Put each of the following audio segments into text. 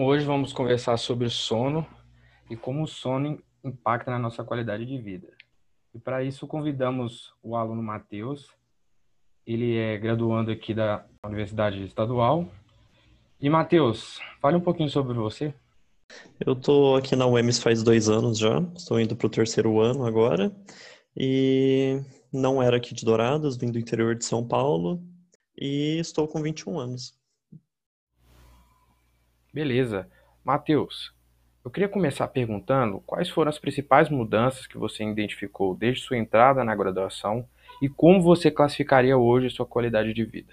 Hoje vamos conversar sobre o sono e como o sono impacta na nossa qualidade de vida. E para isso convidamos o aluno Matheus. Ele é graduando aqui da Universidade Estadual. E Matheus, fale um pouquinho sobre você. Eu estou aqui na UEMS faz dois anos já, estou indo para o terceiro ano agora. E não era aqui de Dourados, vim do interior de São Paulo e estou com 21 anos. Beleza. Matheus, eu queria começar perguntando quais foram as principais mudanças que você identificou desde sua entrada na graduação e como você classificaria hoje sua qualidade de vida.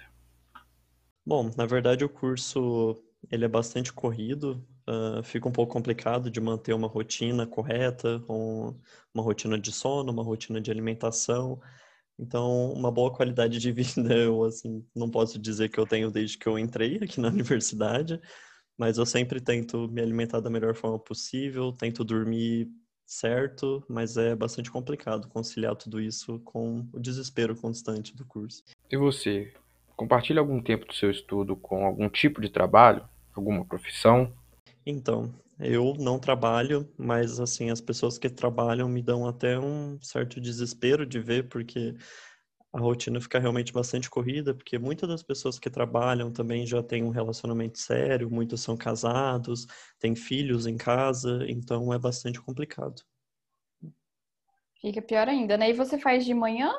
Bom, na verdade o curso ele é bastante corrido, uh, fica um pouco complicado de manter uma rotina correta, um, uma rotina de sono, uma rotina de alimentação. Então, uma boa qualidade de vida, eu assim, não posso dizer que eu tenho desde que eu entrei aqui na universidade, mas eu sempre tento me alimentar da melhor forma possível, tento dormir certo, mas é bastante complicado conciliar tudo isso com o desespero constante do curso. E você, compartilha algum tempo do seu estudo com algum tipo de trabalho, alguma profissão? Então, eu não trabalho, mas assim, as pessoas que trabalham me dão até um certo desespero de ver, porque a rotina fica realmente bastante corrida, porque muitas das pessoas que trabalham também já têm um relacionamento sério, muitos são casados, têm filhos em casa, então é bastante complicado. Fica pior ainda, né? E você faz de manhã,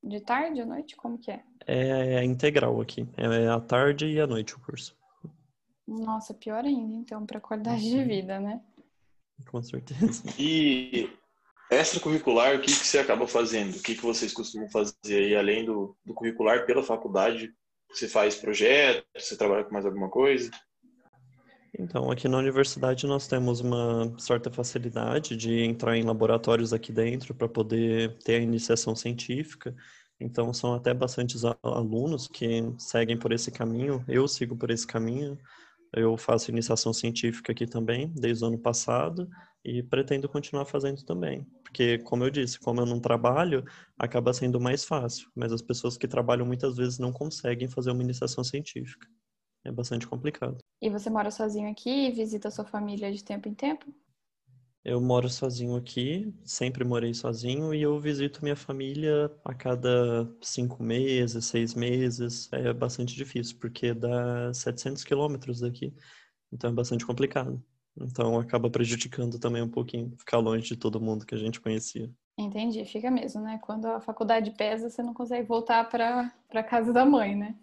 de tarde, à noite? Como que é? É, é integral aqui, é à tarde e à noite o curso. Nossa, pior ainda, então, para qualidade de uhum. vida, né? Com certeza. E extracurricular, o que, que você acaba fazendo? O que, que vocês costumam fazer aí, além do, do curricular pela faculdade? Você faz projeto? Você trabalha com mais alguma coisa? Então, aqui na universidade nós temos uma certa facilidade de entrar em laboratórios aqui dentro para poder ter a iniciação científica. Então, são até bastantes alunos que seguem por esse caminho. Eu sigo por esse caminho. Eu faço iniciação científica aqui também, desde o ano passado, e pretendo continuar fazendo também. Porque, como eu disse, como eu não trabalho, acaba sendo mais fácil. Mas as pessoas que trabalham muitas vezes não conseguem fazer uma iniciação científica. É bastante complicado. E você mora sozinho aqui e visita sua família de tempo em tempo? Eu moro sozinho aqui, sempre morei sozinho e eu visito minha família a cada cinco meses, seis meses. É bastante difícil, porque dá 700 quilômetros daqui, então é bastante complicado. Então acaba prejudicando também um pouquinho ficar longe de todo mundo que a gente conhecia. Entendi, fica mesmo, né? Quando a faculdade pesa, você não consegue voltar para casa da mãe, né?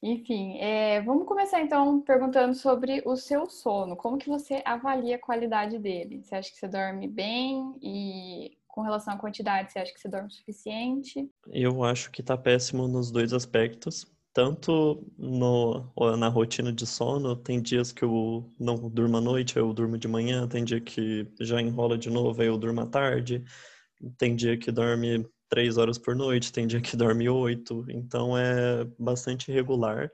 Enfim, é, vamos começar então perguntando sobre o seu sono. Como que você avalia a qualidade dele? Você acha que você dorme bem? E com relação à quantidade, você acha que você dorme o suficiente? Eu acho que tá péssimo nos dois aspectos. Tanto no, na rotina de sono, tem dias que eu não durmo à noite, eu durmo de manhã, tem dia que já enrola de novo, aí eu durmo à tarde, tem dia que dorme três horas por noite, tem dia que dorme oito, então é bastante irregular.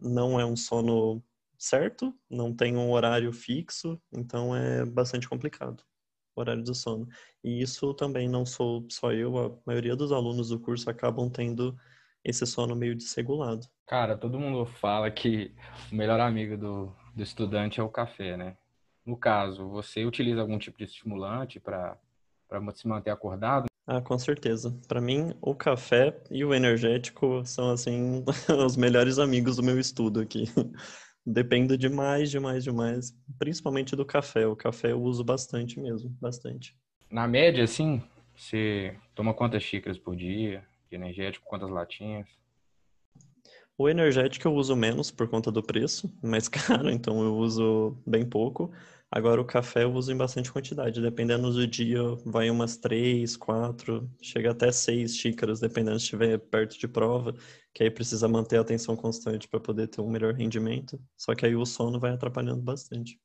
Não é um sono certo, não tem um horário fixo, então é bastante complicado o horário do sono. E isso também não sou só eu, a maioria dos alunos do curso acabam tendo esse sono meio desregulado. Cara, todo mundo fala que o melhor amigo do, do estudante é o café, né? No caso, você utiliza algum tipo de estimulante para se manter acordado? Ah, com certeza. Para mim, o café e o energético são, assim, os melhores amigos do meu estudo aqui. Dependo demais, demais, demais. Principalmente do café. O café eu uso bastante mesmo, bastante. Na média, assim, você toma quantas xícaras por dia de energético? Quantas latinhas? O energético eu uso menos por conta do preço, mais caro, então eu uso bem pouco. Agora o café eu uso em bastante quantidade, dependendo do dia, vai umas três, quatro, chega até seis xícaras, dependendo se estiver perto de prova, que aí precisa manter a atenção constante para poder ter um melhor rendimento. Só que aí o sono vai atrapalhando bastante.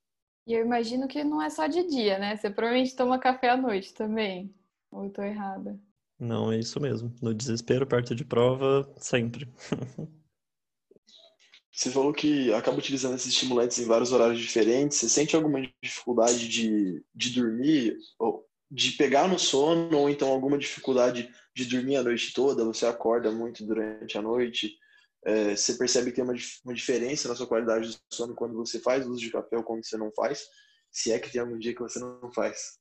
E eu imagino que não é só de dia, né? Você provavelmente toma café à noite também. Ou eu tô errada? Não, é isso mesmo. No desespero, perto de prova, sempre. Você falou que acaba utilizando esses estimulantes em vários horários diferentes. Você sente alguma dificuldade de, de dormir, ou de pegar no sono, ou então alguma dificuldade de dormir a noite toda? Você acorda muito durante a noite? É, você percebe que tem uma, uma diferença na sua qualidade de sono quando você faz uso de café ou quando você não faz? Se é que tem algum dia que você não faz.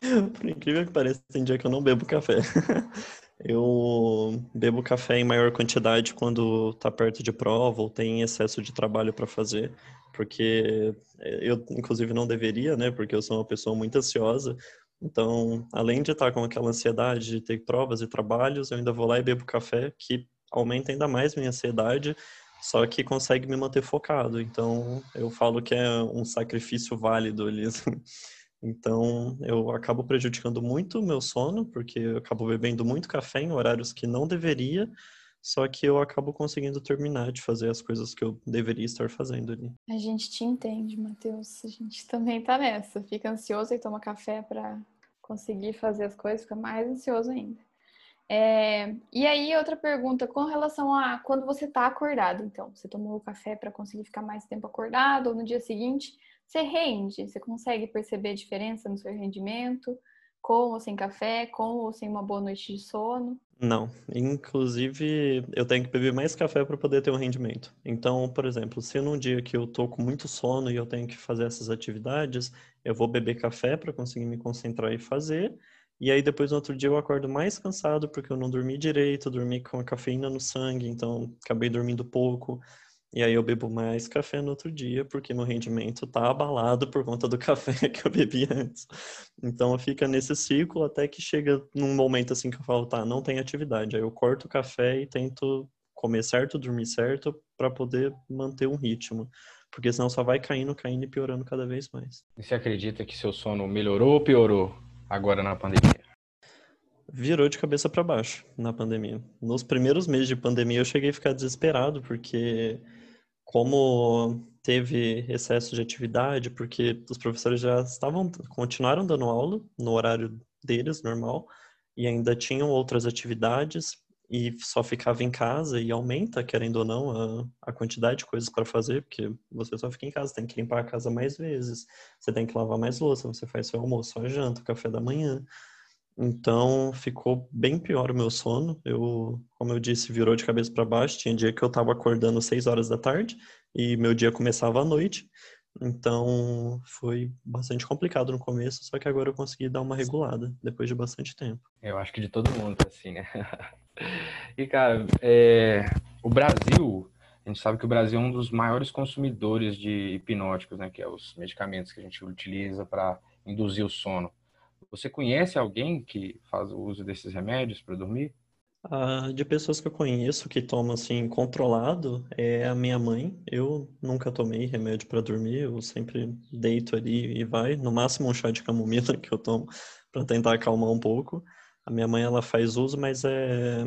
Por incrível que pareça, tem dia que eu não bebo café. Eu bebo café em maior quantidade quando está perto de prova ou tem excesso de trabalho para fazer, porque eu, inclusive, não deveria, né? Porque eu sou uma pessoa muito ansiosa. Então, além de estar com aquela ansiedade de ter provas e trabalhos, eu ainda vou lá e bebo café, que aumenta ainda mais minha ansiedade, só que consegue me manter focado. Então, eu falo que é um sacrifício válido ali. Então, eu acabo prejudicando muito o meu sono, porque eu acabo bebendo muito café em horários que não deveria, só que eu acabo conseguindo terminar de fazer as coisas que eu deveria estar fazendo ali. A gente te entende, Matheus. A gente também tá nessa. Fica ansioso e toma café para conseguir fazer as coisas, fica mais ansioso ainda. É... E aí, outra pergunta com relação a quando você tá acordado, então, você tomou o café para conseguir ficar mais tempo acordado, ou no dia seguinte, você rende, você consegue perceber a diferença no seu rendimento, com ou sem café, com ou sem uma boa noite de sono? Não, inclusive eu tenho que beber mais café para poder ter um rendimento. Então, por exemplo, se num dia que eu tô com muito sono e eu tenho que fazer essas atividades, eu vou beber café para conseguir me concentrar e fazer. E aí depois no outro dia eu acordo mais cansado porque eu não dormi direito, dormi com a cafeína no sangue, então acabei dormindo pouco. E aí eu bebo mais café no outro dia, porque meu rendimento tá abalado por conta do café que eu bebi antes. Então fica nesse ciclo até que chega num momento assim que eu falo, tá, não tem atividade. Aí eu corto o café e tento comer certo, dormir certo, para poder manter um ritmo. Porque senão só vai caindo, caindo e piorando cada vez mais. E você acredita que seu sono melhorou ou piorou agora na pandemia? virou de cabeça para baixo na pandemia. Nos primeiros meses de pandemia eu cheguei a ficar desesperado porque como teve excesso de atividade, porque os professores já estavam, continuaram dando aula no horário deles, normal, e ainda tinham outras atividades, e só ficava em casa, e aumenta, querendo ou não, a, a quantidade de coisas para fazer, porque você só fica em casa, tem que limpar a casa mais vezes, você tem que lavar mais louça, você faz seu almoço, sua janta, café da manhã. Então ficou bem pior o meu sono. Eu, como eu disse, virou de cabeça para baixo. Tinha dia que eu estava acordando às 6 horas da tarde e meu dia começava à noite. Então foi bastante complicado no começo, só que agora eu consegui dar uma regulada depois de bastante tempo. Eu acho que de todo mundo assim, né? e cara, é... o Brasil, a gente sabe que o Brasil é um dos maiores consumidores de hipnóticos, né? Que é os medicamentos que a gente utiliza para induzir o sono. Você conhece alguém que faz o uso desses remédios para dormir? Ah, de pessoas que eu conheço que tomam assim controlado é a minha mãe. Eu nunca tomei remédio para dormir, eu sempre deito ali e vai. No máximo um chá de camomila que eu tomo para tentar acalmar um pouco. A minha mãe ela faz uso, mas é,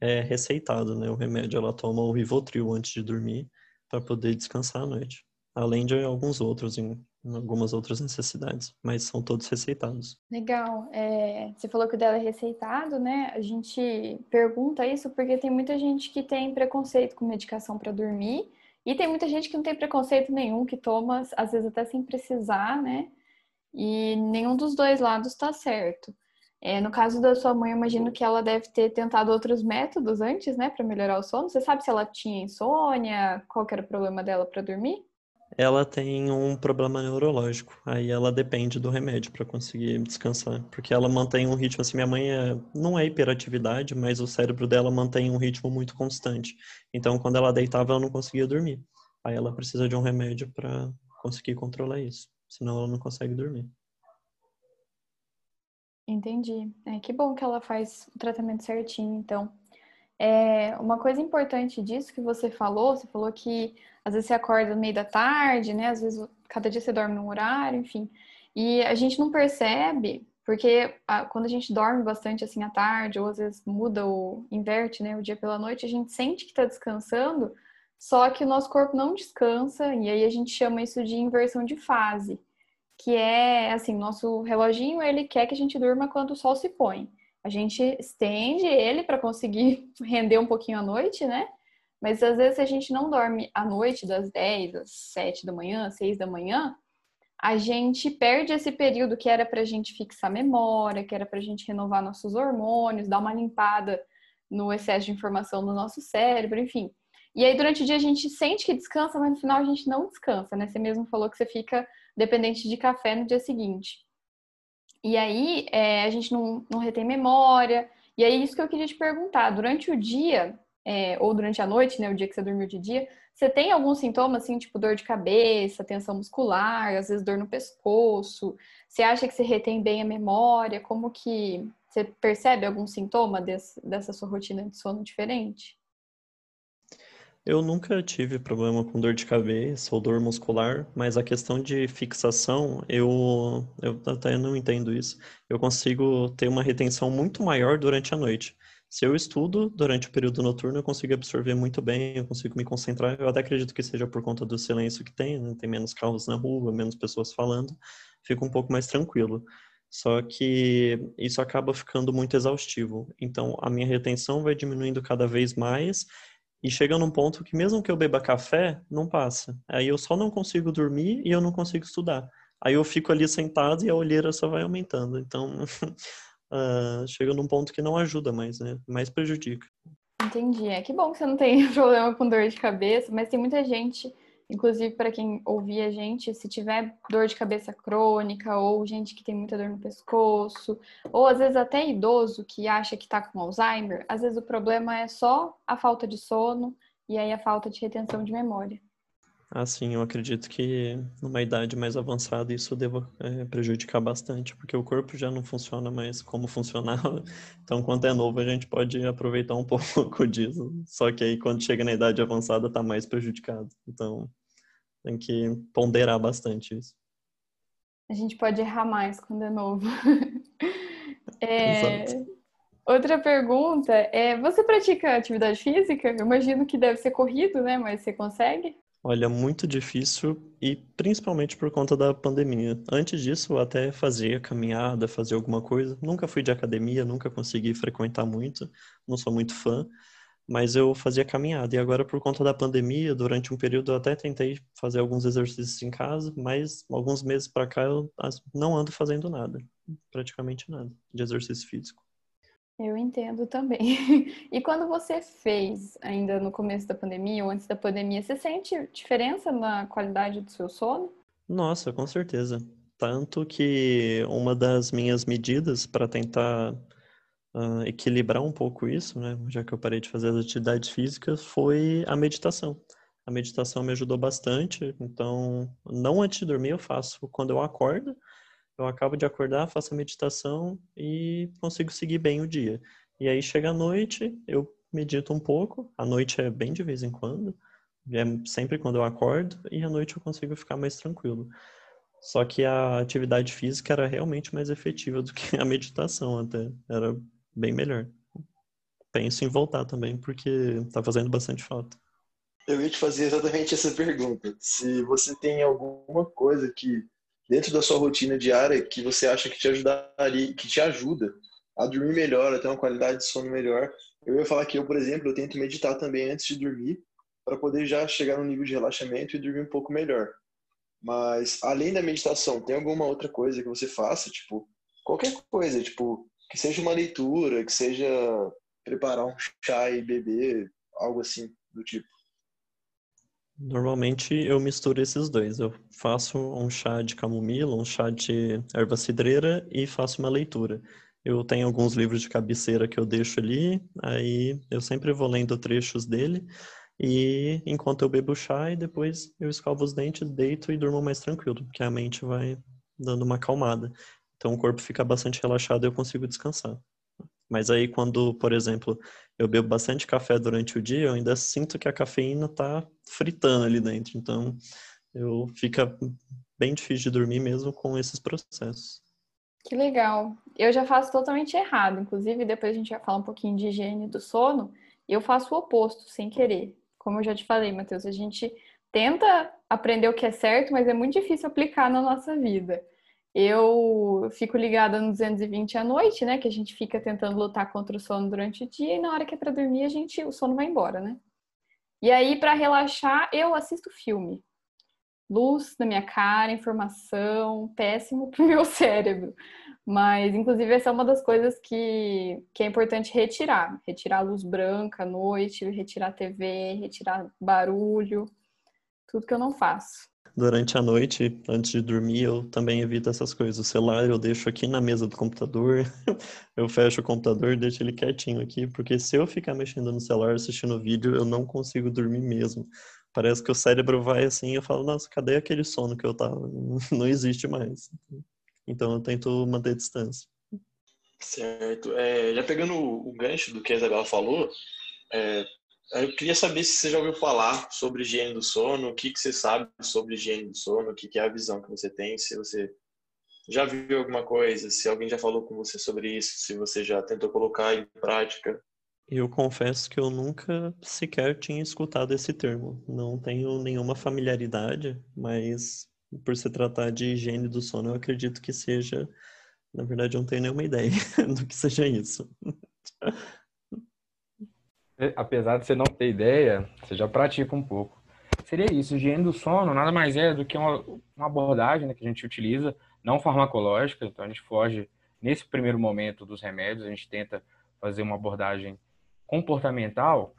é receitado, né? O remédio ela toma o Rivotril antes de dormir para poder descansar à noite. Além de alguns outros em algumas outras necessidades, mas são todos receitados. Legal. É, você falou que o dela é receitado, né? A gente pergunta isso porque tem muita gente que tem preconceito com medicação para dormir e tem muita gente que não tem preconceito nenhum, que toma, às vezes até sem precisar, né? E nenhum dos dois lados está certo. É, no caso da sua mãe, imagino que ela deve ter tentado outros métodos antes, né, para melhorar o sono. Você sabe se ela tinha insônia? Qual era o problema dela para dormir? Ela tem um problema neurológico. Aí ela depende do remédio para conseguir descansar. Porque ela mantém um ritmo assim. Minha mãe é, não é hiperatividade, mas o cérebro dela mantém um ritmo muito constante. Então, quando ela deitava, ela não conseguia dormir. Aí ela precisa de um remédio para conseguir controlar isso. Senão ela não consegue dormir. Entendi. É, que bom que ela faz o tratamento certinho, então. É, uma coisa importante disso que você falou, você falou que às vezes você acorda no meio da tarde, né? Às vezes cada dia você dorme num horário, enfim. E a gente não percebe, porque quando a gente dorme bastante assim à tarde, ou às vezes muda o inverte, né, o dia pela noite, a gente sente que está descansando, só que o nosso corpo não descansa, e aí a gente chama isso de inversão de fase, que é assim, nosso reloginho ele quer que a gente durma quando o sol se põe. A gente estende ele para conseguir render um pouquinho à noite, né? Mas às vezes a gente não dorme à noite, das 10 às 7 da manhã, 6 da manhã, a gente perde esse período que era para a gente fixar memória, que era para a gente renovar nossos hormônios, dar uma limpada no excesso de informação do nosso cérebro, enfim. E aí, durante o dia, a gente sente que descansa, mas no final a gente não descansa, né? Você mesmo falou que você fica dependente de café no dia seguinte. E aí, é, a gente não, não retém memória. E aí, isso que eu queria te perguntar. Durante o dia, é, ou durante a noite, né? O dia que você dormiu de dia, você tem algum sintoma, assim, tipo dor de cabeça, tensão muscular, às vezes dor no pescoço? Você acha que você retém bem a memória? Como que você percebe algum sintoma desse, dessa sua rotina de sono diferente? Eu nunca tive problema com dor de cabeça ou dor muscular, mas a questão de fixação, eu, eu até não entendo isso. Eu consigo ter uma retenção muito maior durante a noite. Se eu estudo durante o período noturno, eu consigo absorver muito bem, eu consigo me concentrar. Eu até acredito que seja por conta do silêncio que tem, né? tem menos carros na rua, menos pessoas falando, fico um pouco mais tranquilo. Só que isso acaba ficando muito exaustivo. Então, a minha retenção vai diminuindo cada vez mais e chega num ponto que mesmo que eu beba café, não passa. Aí eu só não consigo dormir e eu não consigo estudar. Aí eu fico ali sentado e a olheira só vai aumentando. Então, uh, chega num ponto que não ajuda mais, né? Mais prejudica. Entendi. É que bom que você não tem problema com dor de cabeça, mas tem muita gente Inclusive, para quem ouvir a gente, se tiver dor de cabeça crônica, ou gente que tem muita dor no pescoço, ou às vezes até idoso que acha que está com Alzheimer, às vezes o problema é só a falta de sono e aí a falta de retenção de memória. Ah, sim, eu acredito que numa idade mais avançada isso deva é, prejudicar bastante, porque o corpo já não funciona mais como funcionava. Então, quando é novo, a gente pode aproveitar um pouco disso. Só que aí, quando chega na idade avançada, tá mais prejudicado. Então, tem que ponderar bastante isso. A gente pode errar mais quando é novo. é... Outra pergunta é: você pratica atividade física? Eu imagino que deve ser corrido, né? Mas você consegue? Olha, muito difícil e principalmente por conta da pandemia. Antes disso, eu até fazia caminhada, fazia alguma coisa. Nunca fui de academia, nunca consegui frequentar muito, não sou muito fã, mas eu fazia caminhada. E agora, por conta da pandemia, durante um período eu até tentei fazer alguns exercícios em casa, mas alguns meses para cá eu não ando fazendo nada, praticamente nada de exercício físico. Eu entendo também. E quando você fez, ainda no começo da pandemia ou antes da pandemia, você sente diferença na qualidade do seu sono? Nossa, com certeza. Tanto que uma das minhas medidas para tentar uh, equilibrar um pouco isso, né, já que eu parei de fazer as atividades físicas, foi a meditação. A meditação me ajudou bastante, então, não antes de dormir, eu faço quando eu acordo eu acabo de acordar, faço a meditação e consigo seguir bem o dia. E aí chega a noite, eu medito um pouco. A noite é bem de vez em quando, é sempre quando eu acordo, e à noite eu consigo ficar mais tranquilo. Só que a atividade física era realmente mais efetiva do que a meditação, até. Era bem melhor. Penso em voltar também, porque está fazendo bastante falta. Eu ia te fazer exatamente essa pergunta. Se você tem alguma coisa que dentro da sua rotina diária que você acha que te ajudaria, que te ajuda a dormir melhor, a ter uma qualidade de sono melhor. Eu ia falar que eu, por exemplo, eu tento meditar também antes de dormir para poder já chegar no nível de relaxamento e dormir um pouco melhor. Mas além da meditação, tem alguma outra coisa que você faça, tipo, qualquer coisa, tipo, que seja uma leitura, que seja preparar um chá e beber, algo assim do tipo. Normalmente eu misturo esses dois. Eu faço um chá de camomila, um chá de erva cidreira e faço uma leitura. Eu tenho alguns livros de cabeceira que eu deixo ali, aí eu sempre vou lendo trechos dele e enquanto eu bebo chá e depois eu escovo os dentes, deito e durmo mais tranquilo, porque a mente vai dando uma acalmada. Então o corpo fica bastante relaxado e eu consigo descansar. Mas aí quando, por exemplo, eu bebo bastante café durante o dia, eu ainda sinto que a cafeína tá fritando ali dentro. Então, eu fica bem difícil de dormir mesmo com esses processos. Que legal. Eu já faço totalmente errado. Inclusive, depois a gente vai falar um pouquinho de higiene do sono. Eu faço o oposto, sem querer. Como eu já te falei, Matheus, a gente tenta aprender o que é certo, mas é muito difícil aplicar na nossa vida eu fico ligada no 220 à noite, né? Que a gente fica tentando lutar contra o sono durante o dia e na hora que é para dormir, a gente o sono vai embora, né? E aí para relaxar, eu assisto filme. luz na minha cara, informação, péssimo para o meu cérebro. Mas, inclusive, essa é uma das coisas que, que é importante retirar. Retirar a luz branca à noite, retirar TV, retirar barulho, tudo que eu não faço. Durante a noite, antes de dormir, eu também evito essas coisas. O celular eu deixo aqui na mesa do computador, eu fecho o computador deixo ele quietinho aqui, porque se eu ficar mexendo no celular, assistindo vídeo, eu não consigo dormir mesmo. Parece que o cérebro vai assim eu falo, nossa, cadê aquele sono que eu tava? Não existe mais. Então eu tento manter distância. Certo. É, já pegando o, gancho do que a Isabela falou, é, eu queria saber se você já ouviu falar sobre higiene do sono, o que, que você sabe sobre higiene do sono, o que, que é a visão que você tem, se você já viu alguma coisa, se alguém já falou com você sobre isso, se você já tentou colocar em prática. Eu confesso que eu nunca sequer tinha escutado esse termo. Não tenho nenhuma familiaridade, mas por se tratar de higiene do sono, eu acredito que seja. Na verdade, eu não tenho nenhuma ideia do que seja isso. Apesar de você não ter ideia, você já pratica um pouco. Seria isso, higiene do sono nada mais é do que uma, uma abordagem né, que a gente utiliza, não farmacológica, então a gente foge, nesse primeiro momento dos remédios, a gente tenta fazer uma abordagem comportamental,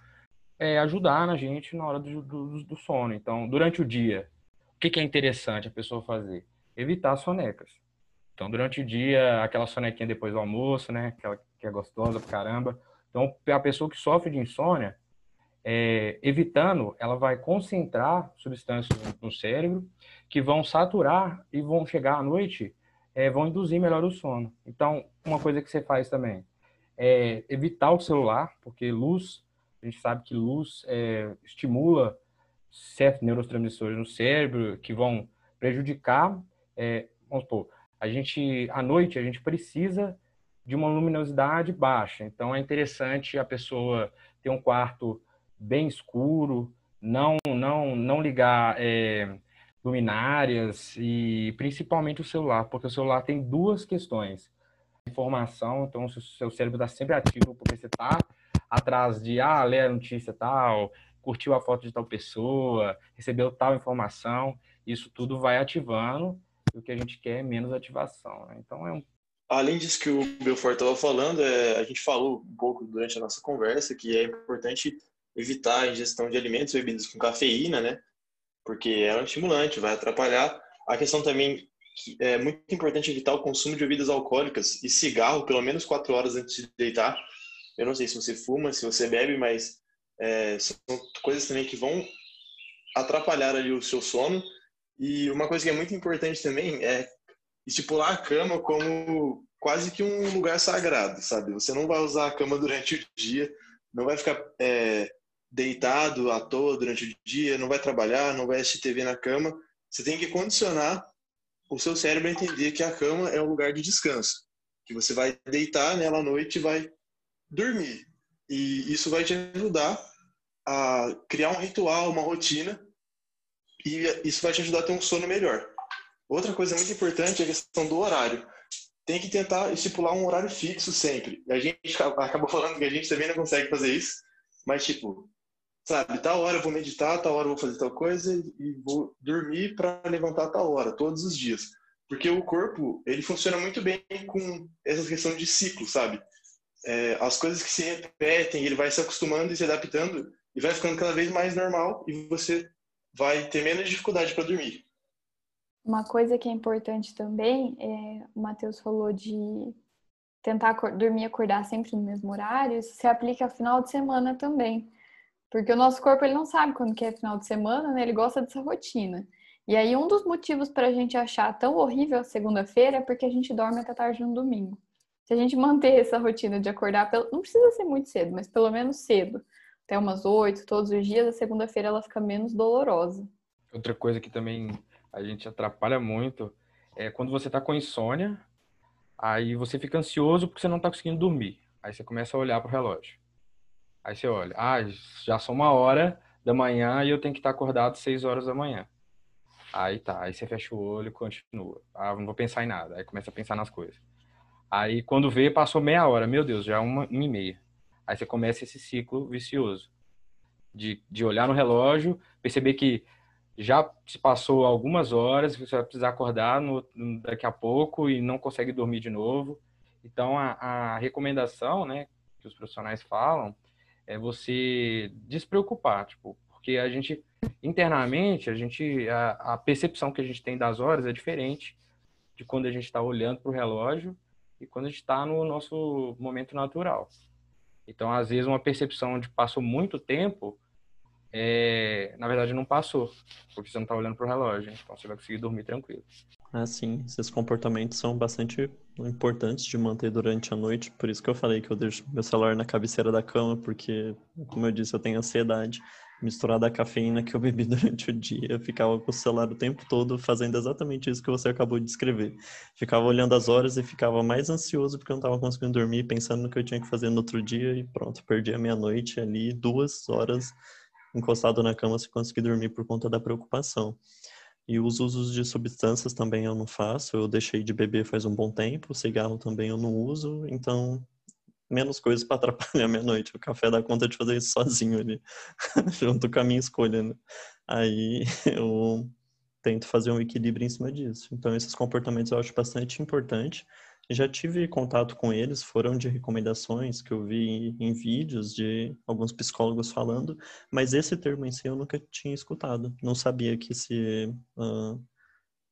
é, ajudar na gente na hora do, do, do sono. Então, durante o dia, o que, que é interessante a pessoa fazer? Evitar sonecas. Então, durante o dia, aquela sonequinha depois do almoço, né? Aquela que é gostosa pra caramba. Então, a pessoa que sofre de insônia, é, evitando, ela vai concentrar substâncias no cérebro que vão saturar e vão chegar à noite, é, vão induzir melhor o sono. Então, uma coisa que você faz também é evitar o celular, porque luz, a gente sabe que luz é, estimula certos neurotransmissores no cérebro que vão prejudicar, é, vamos supor, a gente, à noite, a gente precisa de uma luminosidade baixa. Então, é interessante a pessoa ter um quarto bem escuro, não, não, não ligar é, luminárias e principalmente o celular, porque o celular tem duas questões. Informação, então o seu cérebro está sempre ativo porque você está atrás de, ah, ler a notícia tal, curtiu a foto de tal pessoa, recebeu tal informação, isso tudo vai ativando, e o que a gente quer é menos ativação. Né? Então é um Além disso que o Belfort estava falando, é, a gente falou um pouco durante a nossa conversa que é importante evitar a ingestão de alimentos e bebidas com cafeína, né? Porque é um estimulante, vai atrapalhar. A questão também que é muito importante evitar o consumo de bebidas alcoólicas e cigarro pelo menos quatro horas antes de deitar. Eu não sei se você fuma, se você bebe, mas é, são coisas também que vão atrapalhar ali o seu sono. E uma coisa que é muito importante também é estipular a cama como quase que um lugar sagrado, sabe? Você não vai usar a cama durante o dia, não vai ficar é, deitado à toa durante o dia, não vai trabalhar, não vai assistir TV na cama. Você tem que condicionar o seu cérebro a entender que a cama é um lugar de descanso, que você vai deitar nela à noite e vai dormir. E isso vai te ajudar a criar um ritual, uma rotina, e isso vai te ajudar a ter um sono melhor. Outra coisa muito importante é a questão do horário. Tem que tentar estipular um horário fixo sempre. A gente acabou falando que a gente também não consegue fazer isso, mas tipo, sabe, tal hora eu vou meditar, tal hora eu vou fazer tal coisa e vou dormir para levantar tal hora, todos os dias. Porque o corpo, ele funciona muito bem com essa questão de ciclo, sabe? é, as coisas que se repetem, ele vai se acostumando e se adaptando e vai ficando cada vez mais normal e você vai ter menos dificuldade para dormir. Uma coisa que é importante também, é, o Matheus falou de tentar dormir e acordar sempre no mesmo horário, isso se aplica ao final de semana também. Porque o nosso corpo ele não sabe quando que é final de semana, né? Ele gosta dessa rotina. E aí um dos motivos para a gente achar tão horrível a segunda-feira é porque a gente dorme até tarde no domingo. Se a gente manter essa rotina de acordar, não precisa ser muito cedo, mas pelo menos cedo, até umas oito, todos os dias, a segunda-feira ela fica menos dolorosa. Outra coisa que também a gente atrapalha muito é quando você está com insônia, aí você fica ansioso porque você não está conseguindo dormir. Aí você começa a olhar para o relógio. Aí você olha, ah, já são uma hora da manhã e eu tenho que estar acordado seis horas da manhã. Aí tá, aí você fecha o olho e continua. Ah, não vou pensar em nada. Aí começa a pensar nas coisas. Aí quando vê, passou meia hora. Meu Deus, já é uma, uma e meia. Aí você começa esse ciclo vicioso. De, de olhar no relógio, perceber que já se passou algumas horas, você vai precisar acordar no, daqui a pouco e não consegue dormir de novo. Então, a, a recomendação, né, que os profissionais falam, é você despreocupar, tipo, porque a gente internamente a gente a, a percepção que a gente tem das horas é diferente de quando a gente está olhando para o relógio e quando a gente está no nosso momento natural. Então, às vezes, uma percepção de passou muito tempo, é, na verdade, não passou, porque você não está olhando para o relógio, então você vai conseguir dormir tranquilo. Ah, sim. Esses comportamentos são bastante importantes de manter durante a noite. Por isso que eu falei que eu deixo meu celular na cabeceira da cama, porque, como eu disse, eu tenho ansiedade misturada à cafeína que eu bebi durante o dia. Eu ficava com o celular o tempo todo fazendo exatamente isso que você acabou de descrever. Ficava olhando as horas e ficava mais ansioso porque eu não estava conseguindo dormir, pensando no que eu tinha que fazer no outro dia e pronto, perdi a meia-noite ali, duas horas encostado na cama sem conseguir dormir por conta da preocupação. E os usos de substâncias também eu não faço. Eu deixei de beber faz um bom tempo. Cigarro também eu não uso. Então, menos coisas para atrapalhar minha noite. O café dá conta de fazer isso sozinho ali, junto com a minha escolha, né? Aí eu tento fazer um equilíbrio em cima disso. Então, esses comportamentos eu acho bastante importante. Já tive contato com eles, foram de recomendações que eu vi em vídeos de alguns psicólogos falando, mas esse termo em si eu nunca tinha escutado. Não sabia que se uh,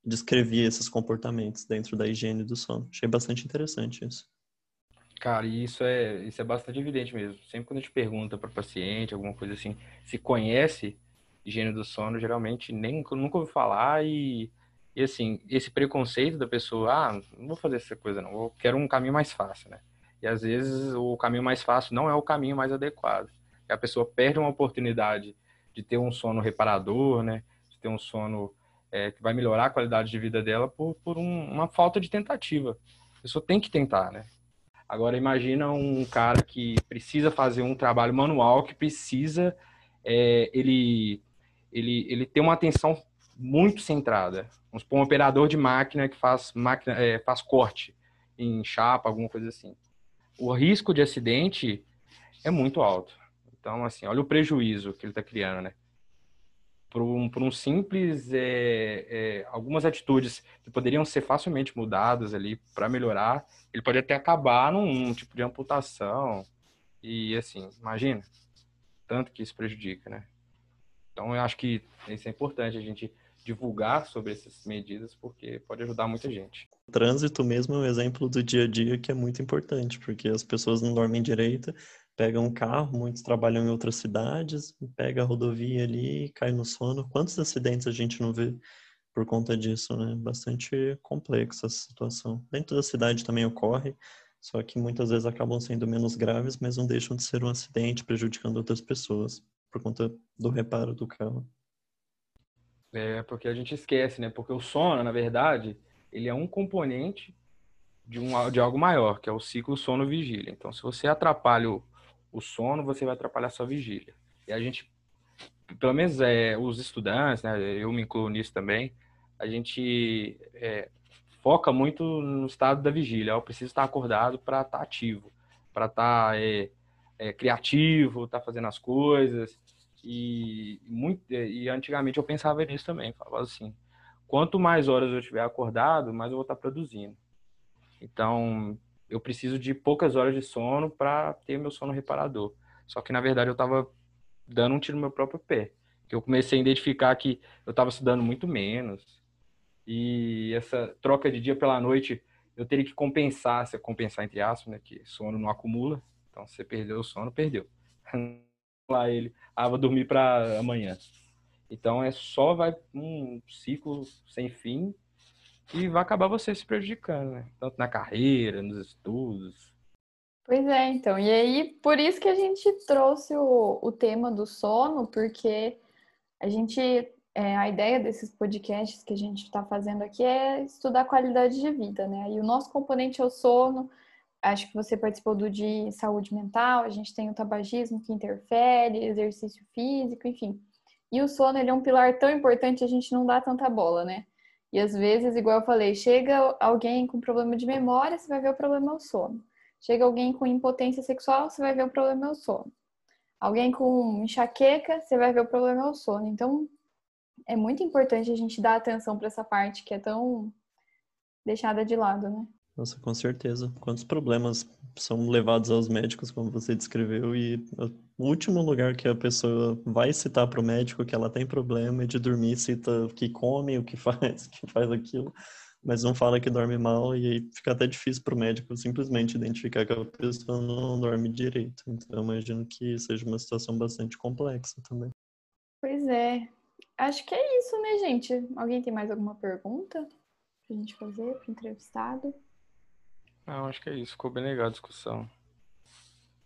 descrevia esses comportamentos dentro da higiene do sono. Achei bastante interessante isso. Cara, isso é, isso é bastante evidente mesmo. Sempre quando a gente pergunta para paciente, alguma coisa assim, se conhece higiene do sono, geralmente nem nunca ouviu falar e e assim, esse preconceito da pessoa, ah, não vou fazer essa coisa não, eu quero um caminho mais fácil, né? E às vezes o caminho mais fácil não é o caminho mais adequado. E a pessoa perde uma oportunidade de ter um sono reparador, né? De ter um sono é, que vai melhorar a qualidade de vida dela por, por um, uma falta de tentativa. A pessoa tem que tentar, né? Agora imagina um cara que precisa fazer um trabalho manual, que precisa é, ele, ele, ele ter uma atenção muito centrada. Vamos supor, um operador de máquina que faz, máquina, é, faz corte em chapa, alguma coisa assim. O risco de acidente é muito alto. Então, assim, olha o prejuízo que ele está criando, né? Por um, por um simples, é, é, algumas atitudes que poderiam ser facilmente mudadas ali para melhorar, ele pode até acabar num, num tipo de amputação. E, assim, imagina, tanto que isso prejudica, né? Então, eu acho que isso é importante a gente divulgar sobre essas medidas, porque pode ajudar muita gente. O trânsito mesmo é um exemplo do dia a dia que é muito importante, porque as pessoas não dormem direito, pegam um carro, muitos trabalham em outras cidades, pega a rodovia ali, cai no sono. Quantos acidentes a gente não vê por conta disso, né? Bastante complexa essa situação. Dentro da cidade também ocorre, só que muitas vezes acabam sendo menos graves, mas não deixam de ser um acidente prejudicando outras pessoas por conta do reparo do carro. É, porque a gente esquece, né? Porque o sono, na verdade, ele é um componente de, um, de algo maior, que é o ciclo sono-vigília. Então, se você atrapalha o, o sono, você vai atrapalhar a sua vigília. E a gente, pelo menos é, os estudantes, né? Eu me incluo nisso também, a gente é, foca muito no estado da vigília. Eu preciso estar acordado para estar ativo, para estar é, é, criativo, estar fazendo as coisas. E, muito, e antigamente eu pensava nisso também, falava assim, quanto mais horas eu estiver acordado, mais eu vou estar produzindo. Então, eu preciso de poucas horas de sono para ter meu sono reparador. Só que, na verdade, eu estava dando um tiro no meu próprio pé. Que eu comecei a identificar que eu estava estudando muito menos. E essa troca de dia pela noite, eu teria que compensar, se compensar entre aspas, né? Que sono não acumula. Então, se você perdeu o sono, perdeu. lá ele, ah, vou dormir para amanhã. Então é só vai um ciclo sem fim e vai acabar você se prejudicando, né? Tanto na carreira, nos estudos. Pois é, então. E aí, por isso que a gente trouxe o, o tema do sono, porque a gente. É, a ideia desses podcasts que a gente está fazendo aqui é estudar a qualidade de vida, né? E o nosso componente é o sono, acho que você participou do de saúde mental, a gente tem o tabagismo que interfere, exercício físico, enfim. E o sono, ele é um pilar tão importante, a gente não dá tanta bola, né? E às vezes, igual eu falei, chega alguém com problema de memória, você vai ver o problema é o sono. Chega alguém com impotência sexual, você vai ver o problema é o sono. Alguém com enxaqueca, você vai ver o problema é o sono. Então, é muito importante a gente dar atenção para essa parte que é tão deixada de lado, né? Nossa, com certeza. Quantos problemas são levados aos médicos, como você descreveu, e o último lugar que a pessoa vai citar para o médico que ela tem problema é de dormir, cita o que come, o que faz, o que faz aquilo, mas não fala que dorme mal, e aí fica até difícil para o médico simplesmente identificar que a pessoa não dorme direito. Então, imagino que seja uma situação bastante complexa também. Pois é. Acho que é isso, né, gente? Alguém tem mais alguma pergunta pra gente fazer pro entrevistado? Não, acho que é isso. Ficou bem legal a discussão.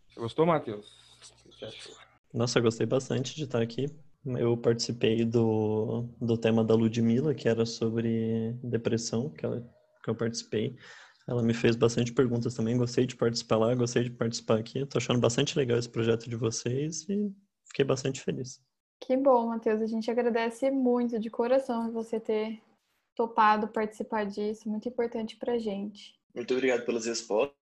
Você gostou, Matheus? O que você achou? Nossa, eu gostei bastante de estar aqui. Eu participei do, do tema da Ludmilla, que era sobre depressão, que, ela, que eu participei. Ela me fez bastante perguntas também. Gostei de participar lá, gostei de participar aqui. Tô achando bastante legal esse projeto de vocês e fiquei bastante feliz. Que bom, Matheus. A gente agradece muito de coração você ter topado participar disso. Muito importante pra gente. Muito obrigado pelas respostas.